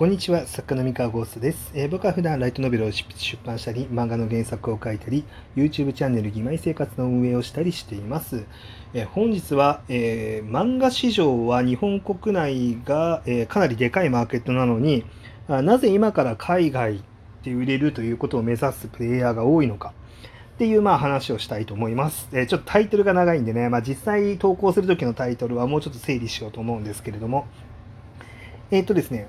こんにちは、作家の三河ゴーストです、えー、僕は普段ライトノベルを出版したり、漫画の原作を書いたり、YouTube チャンネル義妹生活の運営をしたりしています。えー、本日は、えー、漫画市場は日本国内が、えかなりでかいマーケットなのに、なぜ今から海外で売れるということを目指すプレイヤーが多いのか。っていうまあ話をしたいと思います。えちょっとタイトルが長いんでね、まあ、実際投稿する時のタイトルはもうちょっと整理しようと思うんですけれども、えっ、とですね、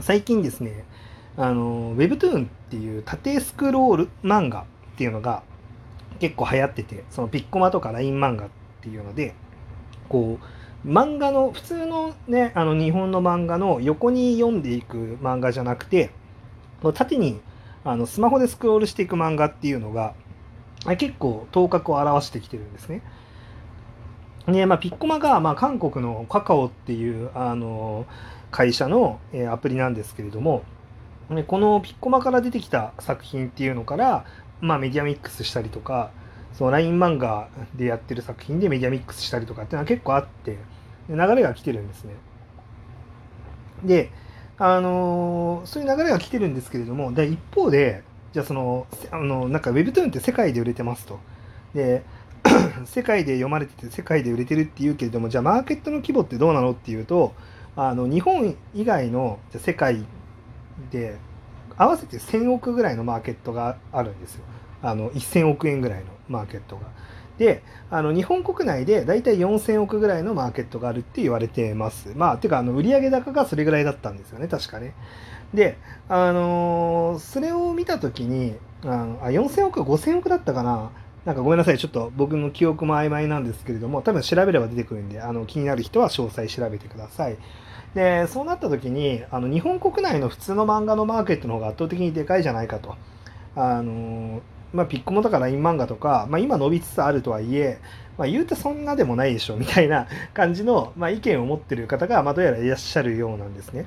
最近ですね、あの、Webtoon っていう縦スクロール漫画っていうのが結構流行ってて、そのピッコマとか LINE 漫画っていうので、こう、漫画の、普通のね、あの日本の漫画の横に読んでいく漫画じゃなくて、縦にあのスマホでスクロールしていく漫画っていうのが、結構頭角を現してきてるんですね。で、まあ、ピッコマが、まあ、韓国のカカオっていう、あの、会社の、えアプリなんですけれども、このピッコマから出てきた作品っていうのから、まあ、メディアミックスしたりとか、その LINE 漫画でやってる作品でメディアミックスしたりとかっていうのは結構あって、流れが来てるんですね。で、あのー、そういう流れが来てるんですけれども、で一方で、じゃあその、あの、なんか Webtoon って世界で売れてますと。で、世界で読まれてて世界で売れてるっていうけれども、じゃあマーケットの規模ってどうなのっていうと、あの日本以外の世界で合わせて1000億ぐらいのマーケットがあるんですよ。あの1000億円ぐらいのマーケットが。で、あの日本国内でだいたい4000億ぐらいのマーケットがあるって言われてます。まあ、ていうか、あの売上高がそれぐらいだったんですよね、確かね。で、あのー、それを見たときに、あのあ4000億、5000億だったかな。なんかごめんなさい、ちょっと僕の記憶も曖昧なんですけれども、多分調べれば出てくるんで、あの気になる人は詳細調べてください。で、そうなった時に、あの日本国内の普通の漫画のマーケットの方が圧倒的にでかいじゃないかと。あのまあ、ピッコモとか LINE 漫画とか、まあ、今伸びつつあるとはいえ、まあ、言うてそんなでもないでしょみたいな感じの、まあ、意見を持ってる方が、まあ、どうやらいらっしゃるようなんですね。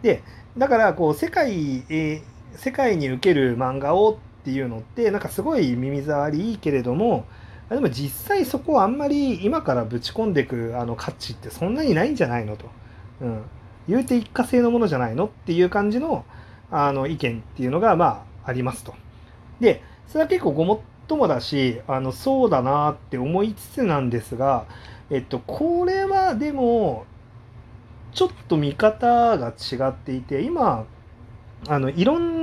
で、だからこう世界、えー、世界に受ける漫画をていうのってなんかすごい耳障りいいけれどもでも実際そこはあんまり今からぶち込んでいくあの価値ってそんなにないんじゃないのと。うん、言うて一過性のものじゃないのっていう感じのあの意見っていうのがまあありますと。でそれは結構ごもっともだしあのそうだなって思いつつなんですがえっとこれはでもちょっと見方が違っていて今あのいろん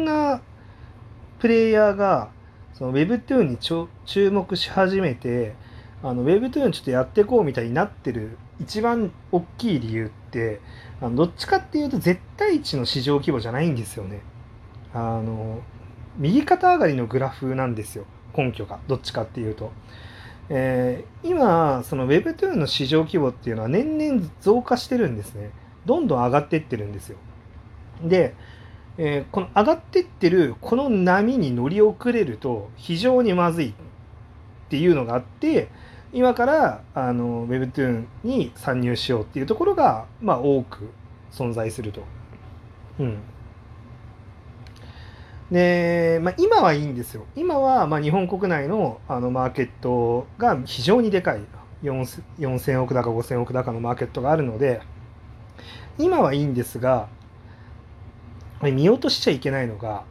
プレイヤーがその Webtoon に注目し始めてあの Webtoon ちょっとやっていこうみたいになってる一番大きい理由ってあのどっちかっていうと絶対値の市場規模じゃないんですよね。あの右肩上がりのグラフなんですよ根拠がどっちかっていうと。えー、今その Webtoon の市場規模っていうのは年々増加してるんですね。どんどん上がってってるんですよ。でえー、この上がってってるこの波に乗り遅れると非常にまずいっていうのがあって今からあの Webtoon に参入しようっていうところが、まあ、多く存在すると。うん、で、まあ、今はいいんですよ。今はまあ日本国内のあのマーケットが非常にでかい4000億だか5000億だかのマーケットがあるので今はいいんですが見落としちゃいけないのが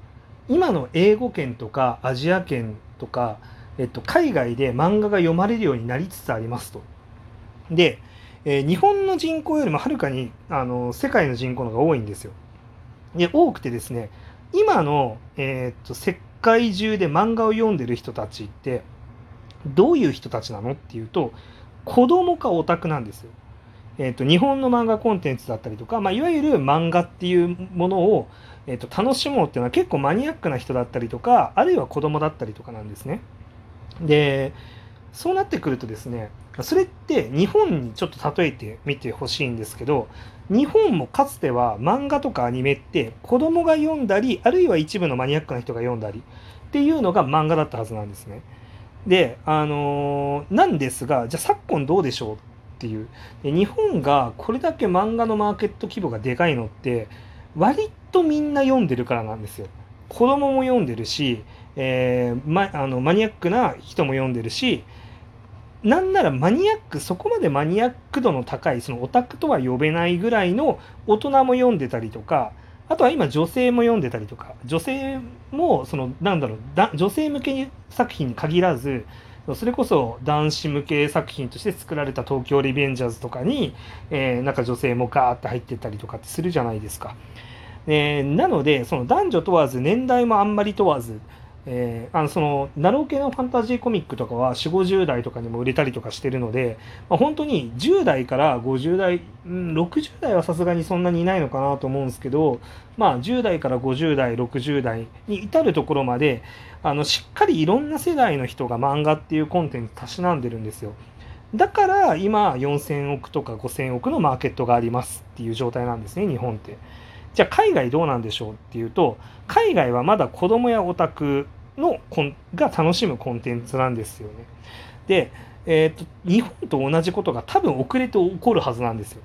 今の英語圏とかアジア圏とか、えっと、海外で漫画が読まれるようになりつつありますと。で、えー、日本の人口よりもはるかにあの世界の人口の方が多いんですよ。で多くてですね今の、えー、っと世界中で漫画を読んでる人たちってどういう人たちなのっていうと子供かオタクなんですよ。えーと、日本の漫画コンテンツだったりとか、まあ、いわゆる漫画っていうものを、えーと、楽しもうっていうのは結構マニアックな人だったりとかあるいは子供だったりとかなんですね。でそうなってくるとですねそれって日本にちょっと例えてみてほしいんですけど日本もかつては漫画とかアニメって子供が読んだりあるいは一部のマニアックな人が読んだりっていうのが漫画だったはずなんですね。であのー、なんですがじゃあ昨今どうでしょうっていうで日本がこれだけ漫画のマーケット規模がでかいのって割とみんな読んでるからなんですよ。子供も読んでるし、えー、ま、あのマニアックな人も読んでるしなんならマニアックそこまでマニアック度の高いそのオタクとは呼べないぐらいの大人も読んでたりとかあとは今女性も読んでたりとか女性もそのなんだろう女性向け作品に限らずそれこそ男子向け作品として作られた「東京リベンジャーズ」とかに、えー、なんか女性もガーッて入ってたりとかってするじゃないですか。えー、なのでその男女問わず年代もあんまり問わずえー、あのそのナロー系のファンタジーコミックとかは4 5 0代とかにも売れたりとかしてるので、まあ、本当に10代から50代、うん、60代はさすがにそんなにいないのかなと思うんですけど、まあ、10代から50代60代に至るところまであのしっかりいろんな世代の人が漫画っていうコンテンツたしなんでるんですよ。だから今4000億とか5000億のマーケットがありますっていう状態なんですね日本って。じゃあ海外どうなんでしょうっていうと海外はまだ子供やオタクのコンが楽しむコンテンツなんですよね。で、えーと、日本と同じことが多分遅れて起こるはずなんですよ。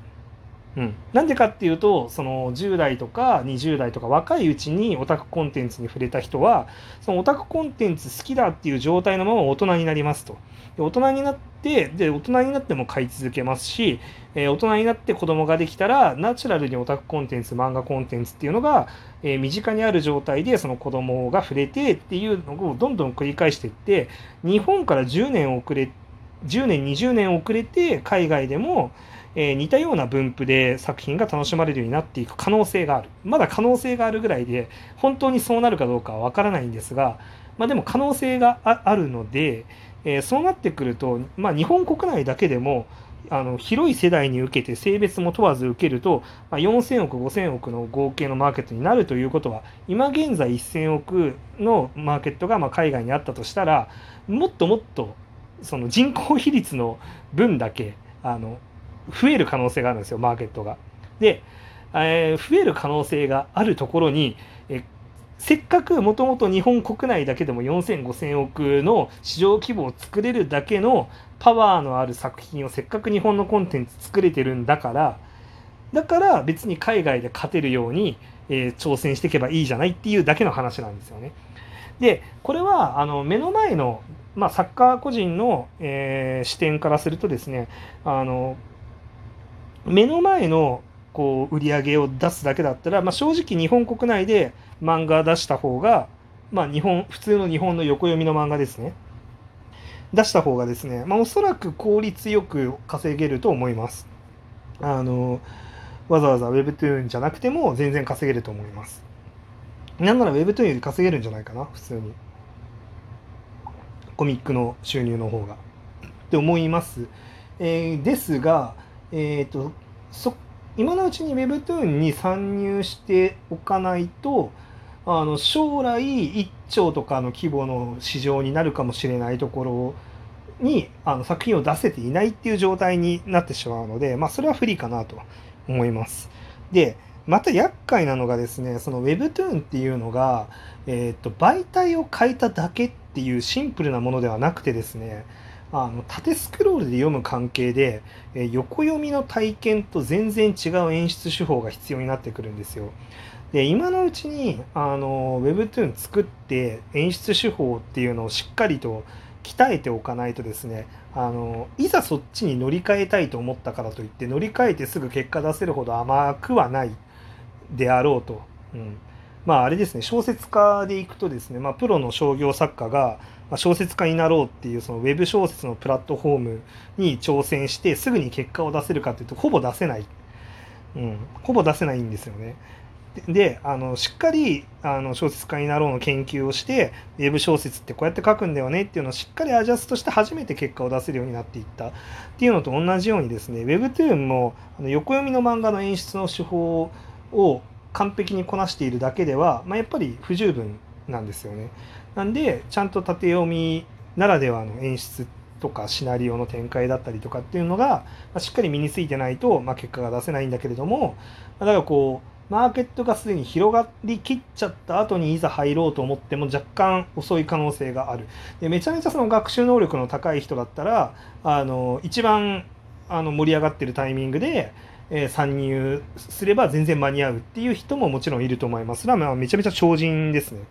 うん、なんでかっていうとその10代とか20代とか若いうちにオタクコンテンツに触れた人はそのオタクコンテンツ好きだっていう状態のまま大人になりますと。で大人になってで大人になっても買い続けますし、えー、大人になって子供ができたらナチュラルにオタクコンテンツ漫画コンテンツっていうのが、えー、身近にある状態でその子供が触れてっていうのをどんどん繰り返していって日本から10年遅れ10年20年遅れて海外でもえー、似たような分布で作品が楽しまれるようになっていく可能性がある。まだ可能性があるぐらいで本当にそうなるかどうかは分からないんですが、まあ、でも可能性があるので、えー、そうなってくると、まあ、日本国内だけでもあの広い世代に受けて性別も問わず受けると、まあ、4000億5000億の合計のマーケットになるということは今現在1000億のマーケットがま海外にあったとしたらもっともっとその人口比率の分だけあの増える可能性があるんですよマーケットが。で、えー、増える可能性があるところに、えせっかくもともと日本国内だけでも40005000億の市場規模を作れるだけのパワーのある作品をせっかく日本のコンテンツ作れてるんだからだから別に海外で勝てるように、えー、挑戦していけばいいじゃないっていうだけの話なんですよね。でこれはあの目の前の、まあ、サッカー個人の、えー、視点からするとですねあの目の前のこう売り上げを出すだけだったら、まあ、正直日本国内で漫画出した方が、まあ、日本普通の日本の横読みの漫画ですね。出した方がですね、まあ、おそらく効率よく稼げると思います。あのわざわざ Webtoon じゃなくても全然稼げると思います。なんなら Webtoon より稼げるんじゃないかな普通に。コミックの収入の方が。って思います、えー、ですがえーと、今のうちに Webtoon に参入しておかないとあの将来1兆とかの規模の市場になるかもしれないところにあの作品を出せていないっていう状態になってしまうので、まあ、それは不利かなと思います。でまた厄介なのがですねその Webtoon っていうのが、えーと媒体を変えただけっていうシンプルなものではなくてですねあの縦スクロールで読む関係で、え横読みの体験と全然違う演出手法が必要になってくるんですよ。で今のうちにあの Webtoon 作って演出手法っていうのをしっかりと鍛えておかないとですねあのいざそっちに乗り換えたいと思ったからといって乗り換えてすぐ結果出せるほど甘くはないであろうと。うんまああれですね小説家でいくとですね、まあ、プロの商業作家がま小説家になろうっていうそのウェブ小説のプラットフォームに挑戦してすぐに結果を出せるかっていうとほぼ出せない、うん、ほぼ出せないんですよね。であのしっかりあの小説家になろうの研究をしてウェブ小説ってこうやって書くんだよねっていうのをしっかりアジャストして初めて結果を出せるようになっていったっていうのと同じようにですね Webtoon もあの横読みの漫画の演出の手法を完璧にこなしているだけでは、まあ、やっぱり不十分なんですよね。なんでちゃんと縦読みならではの演出とかシナリオの展開だったりとかっていうのが、ま、しっかり身についてないと、ま、結果が出せないんだけれども、ま、だからこうマーケットがすでに広がりきっちゃった後にいざ入ろうと思っても若干遅い可能性がある。でめちゃめちゃその学習能力の高い人だったらあの一番あの盛り上がってるタイミングでえ参入すれば全然間に合うっていう人ももちろんいると思います。それはまあめちゃめちゃ超人ですね。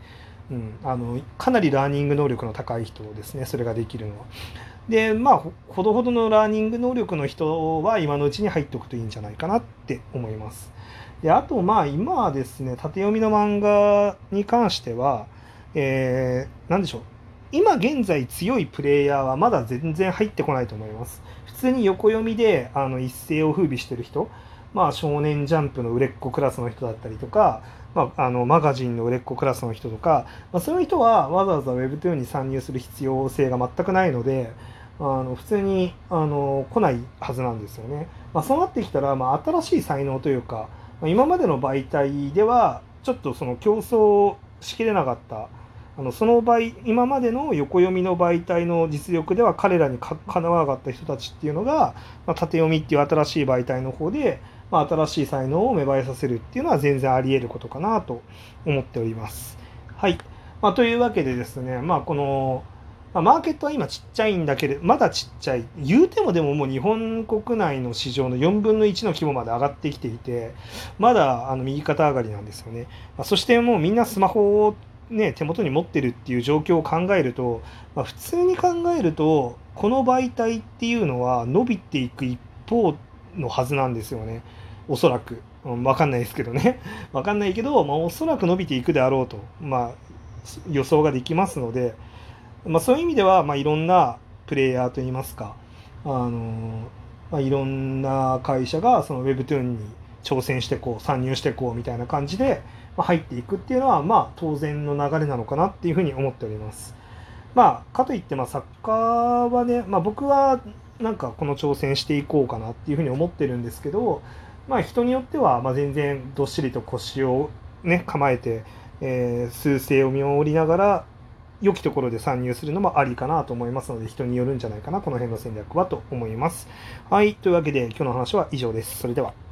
うん、あのかなりラーニング能力の高い人ですねそれができるのは。でまあほどほどのラーニング能力の人は今のうちに入っておくといいんじゃないかなって思います。であとまあ今はですね縦読みの漫画に関しては、えー、何でしょう今現在強いプレイヤーはまだ全然入ってこないと思います。普通に横読みであの一世を風靡してる人、まあ、少年ジャンプの売れっ子クラスの人だったりとか、まあ、あのマガジンの売れっ子クラスの人とか、まあ、そういう人はわざわざ Webtoon に参入する必要性が全くないので、あの普通にあの来ないはずなんですよね。まあ、そうなってきたら、まあ、新しい才能というか、まあ、今までの媒体ではちょっとその競争しきれなかったあのその場合今までの横読みの媒体の実力では彼らにかなわなかった人たちっていうのが、まあ、縦読みっていう新しい媒体の方で、まあ、新しい才能を芽生えさせるっていうのは全然あり得ることかなと思っております。はい。まあ、というわけでですね、まあ、この、まあ、マーケットは今ちっちゃいんだけど、まだちっちゃい。言うてもでももう日本国内の市場の4分の1の規模まで上がってきていて、まだあの右肩上がりなんですよね。まあ、そしてもうみんなスマホをね、手元に持ってるっていう状況を考えると、まあ、普通に考えるとこの媒体っていうのは伸びていく一方のはずなんですよねおそらく、うん、分かんないですけどね。分かんないけど、まあ、おそらく伸びていくであろうと、まあ、予想ができますので、まあ、そういう意味では、まあ、いろんなプレイヤーといいますか、あのまあ、いろんな会社がその Webtoon に挑戦してこう参入してこうみたいな感じで、まあ入っていくっていうのは、まあ、当然の流れなのかなっていうふうに思っております。まあ、かといって、まあ、サッカーはね、まあ、僕はなんかこの挑戦していこうかなっていうふうに思ってるんですけど、まあ、人によっては、ま、全然どっしりと腰をね、構えて、えー、数勢を見守りながら、良きところで参入するのもありかなと思いますので、人によるんじゃないかな、この辺の戦略はと思います。はい。というわけで、今日の話は以上です。それでは。